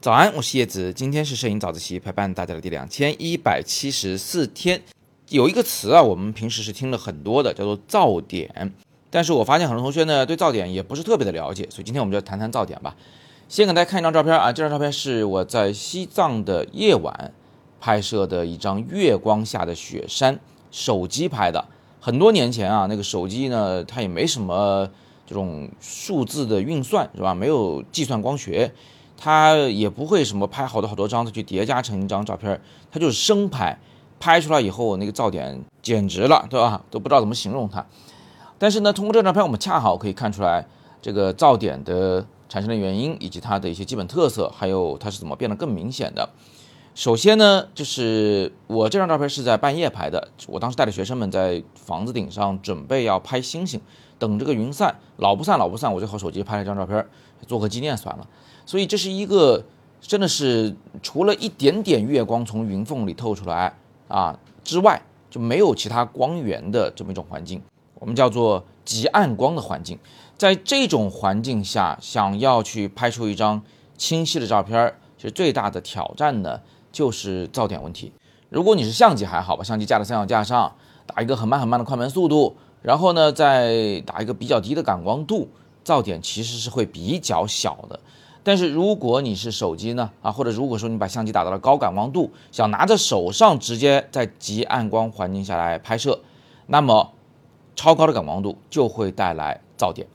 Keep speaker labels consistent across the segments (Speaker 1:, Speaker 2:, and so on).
Speaker 1: 早安，我是叶子，今天是摄影早自习陪伴大家的第两千一百七十四天。有一个词啊，我们平时是听了很多的，叫做噪点。但是我发现很多同学呢，对噪点也不是特别的了解，所以今天我们就谈谈噪点吧。先给大家看一张照片啊，这张照片是我在西藏的夜晚拍摄的一张月光下的雪山，手机拍的。很多年前啊，那个手机呢，它也没什么这种数字的运算，是吧？没有计算光学。它也不会什么拍好多好多张，它去叠加成一张照片，它就是生拍，拍出来以后那个噪点简直了，对吧？都不知道怎么形容它。但是呢，通过这张照片，我们恰好可以看出来这个噪点的产生的原因，以及它的一些基本特色，还有它是怎么变得更明显的。首先呢，就是我这张照片是在半夜拍的，我当时带着学生们在房子顶上准备要拍星星，等这个云散，老不散老不散，我就靠手机拍了一张照片，做个纪念算了。所以这是一个真的是除了一点点月光从云缝里透出来啊之外，就没有其他光源的这么一种环境，我们叫做极暗光的环境。在这种环境下，想要去拍出一张清晰的照片，其实最大的挑战呢就是噪点问题。如果你是相机还好吧，相机架在三脚架上，打一个很慢很慢的快门速度，然后呢再打一个比较低的感光度，噪点其实是会比较小的。但是如果你是手机呢，啊，或者如果说你把相机打到了高感光度，想拿着手上直接在极暗光环境下来拍摄，那么超高的感光度就会带来噪点。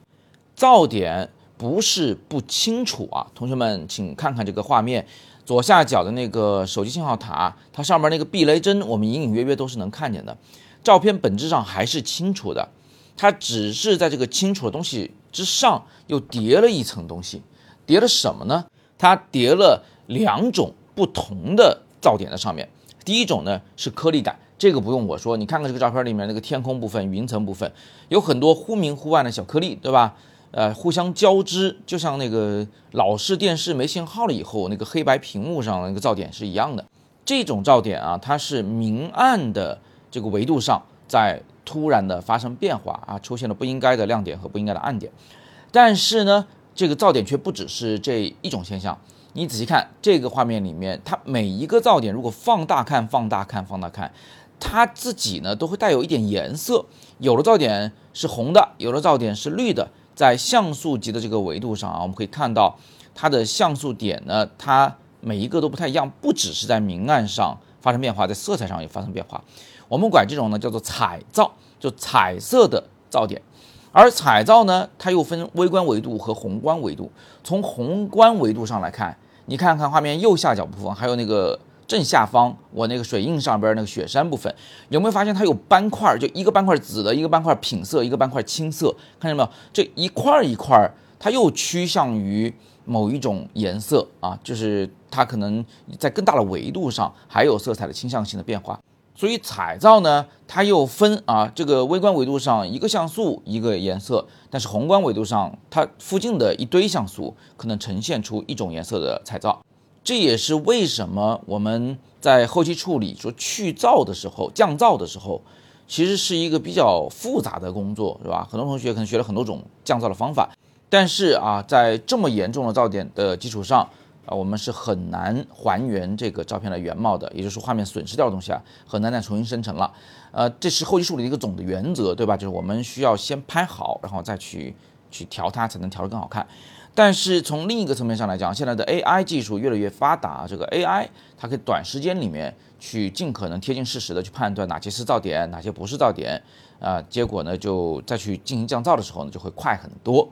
Speaker 1: 噪点不是不清楚啊，同学们请看看这个画面，左下角的那个手机信号塔，它上面那个避雷针，我们隐隐约约都是能看见的。照片本质上还是清楚的，它只是在这个清楚的东西之上又叠了一层东西。叠了什么呢？它叠了两种不同的噪点在上面。第一种呢是颗粒感，这个不用我说，你看看这个照片里面那个天空部分、云层部分，有很多忽明忽暗的小颗粒，对吧？呃，互相交织，就像那个老式电视没信号了以后，那个黑白屏幕上的那个噪点是一样的。这种噪点啊，它是明暗的这个维度上在突然的发生变化啊，出现了不应该的亮点和不应该的暗点。但是呢。这个噪点却不只是这一种现象，你仔细看这个画面里面，它每一个噪点如果放大看、放大看、放大看，它自己呢都会带有一点颜色，有的噪点是红的，有的噪点是绿的。在像素级的这个维度上啊，我们可以看到它的像素点呢，它每一个都不太一样，不只是在明暗上发生变化，在色彩上也发生变化。我们管这种呢叫做彩噪，就彩色的噪点。而彩噪呢，它又分微观维度和宏观维度。从宏观维度上来看，你看看画面右下角部分，还有那个正下方，我那个水印上边那个雪山部分，有没有发现它有斑块？就一个斑块紫的，一个斑块品色，一个斑块青色，看见没有？这一块一块，它又趋向于某一种颜色啊，就是它可能在更大的维度上还有色彩的倾向性的变化。所以彩噪呢，它又分啊，这个微观维度上一个像素一个颜色，但是宏观维度上它附近的一堆像素可能呈现出一种颜色的彩噪。这也是为什么我们在后期处理说去噪的时候、降噪的时候，其实是一个比较复杂的工作，是吧？很多同学可能学了很多种降噪的方法，但是啊，在这么严重的噪点的基础上。啊，我们是很难还原这个照片的原貌的，也就是说画面损失掉的东西啊，很难再重新生成了。呃，这是后期处理的一个总的原则，对吧？就是我们需要先拍好，然后再去去调它，才能调得更好看。但是从另一个层面上来讲，现在的 AI 技术越来越发达，这个 AI 它可以短时间里面去尽可能贴近事实的去判断哪些是噪点，哪些不是噪点，啊，结果呢就再去进行降噪的时候呢就会快很多。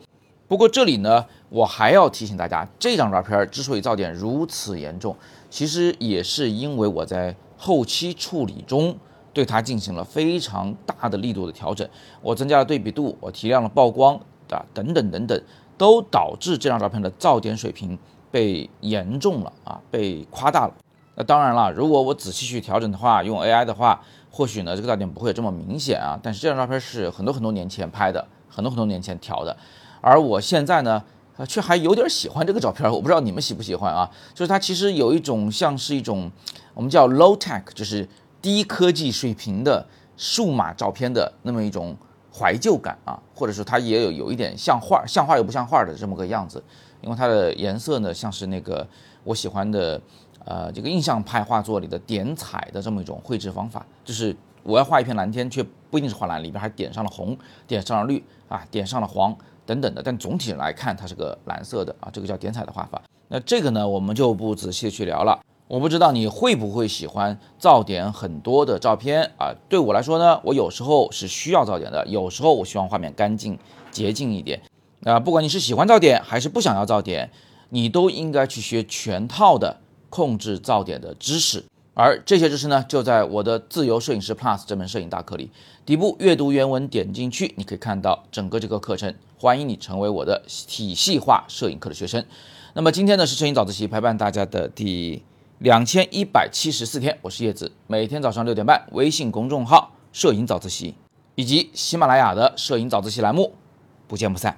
Speaker 1: 不过这里呢，我还要提醒大家，这张照片之所以噪点如此严重，其实也是因为我在后期处理中对它进行了非常大的力度的调整，我增加了对比度，我提亮了曝光啊，等等等等，都导致这张照片的噪点水平被严重了啊，被夸大了。那当然了，如果我仔细去调整的话，用 AI 的话，或许呢这个噪点不会这么明显啊。但是这张照片是很多很多年前拍的，很多很多年前调的。而我现在呢，却还有点喜欢这个照片，我不知道你们喜不喜欢啊？就是它其实有一种像是一种我们叫 low tech，就是低科技水平的数码照片的那么一种怀旧感啊，或者说它也有有一点像画，像画又不像画的这么个样子，因为它的颜色呢像是那个我喜欢的，呃，这个印象派画作里的点彩的这么一种绘制方法，就是我要画一片蓝天，却不一定是画蓝，里边还点上了红，点上了绿啊，点上了黄等等的，但总体来看它是个蓝色的啊，这个叫点彩的画法。那这个呢，我们就不仔细的去聊了。我不知道你会不会喜欢噪点很多的照片啊？对我来说呢，我有时候是需要噪点的，有时候我希望画面干净洁净一点。啊，不管你是喜欢噪点还是不想要噪点，你都应该去学全套的控制噪点的知识。而这些知识呢，就在我的自由摄影师 Plus 这门摄影大课里。底部阅读原文点进去，你可以看到整个这个课程。欢迎你成为我的体系化摄影课的学生。那么今天呢，是摄影早自习陪伴大家的第。两千一百七十四天，我是叶子，每天早上六点半，微信公众号“摄影早自习”以及喜马拉雅的“摄影早自习”栏目，不见不散。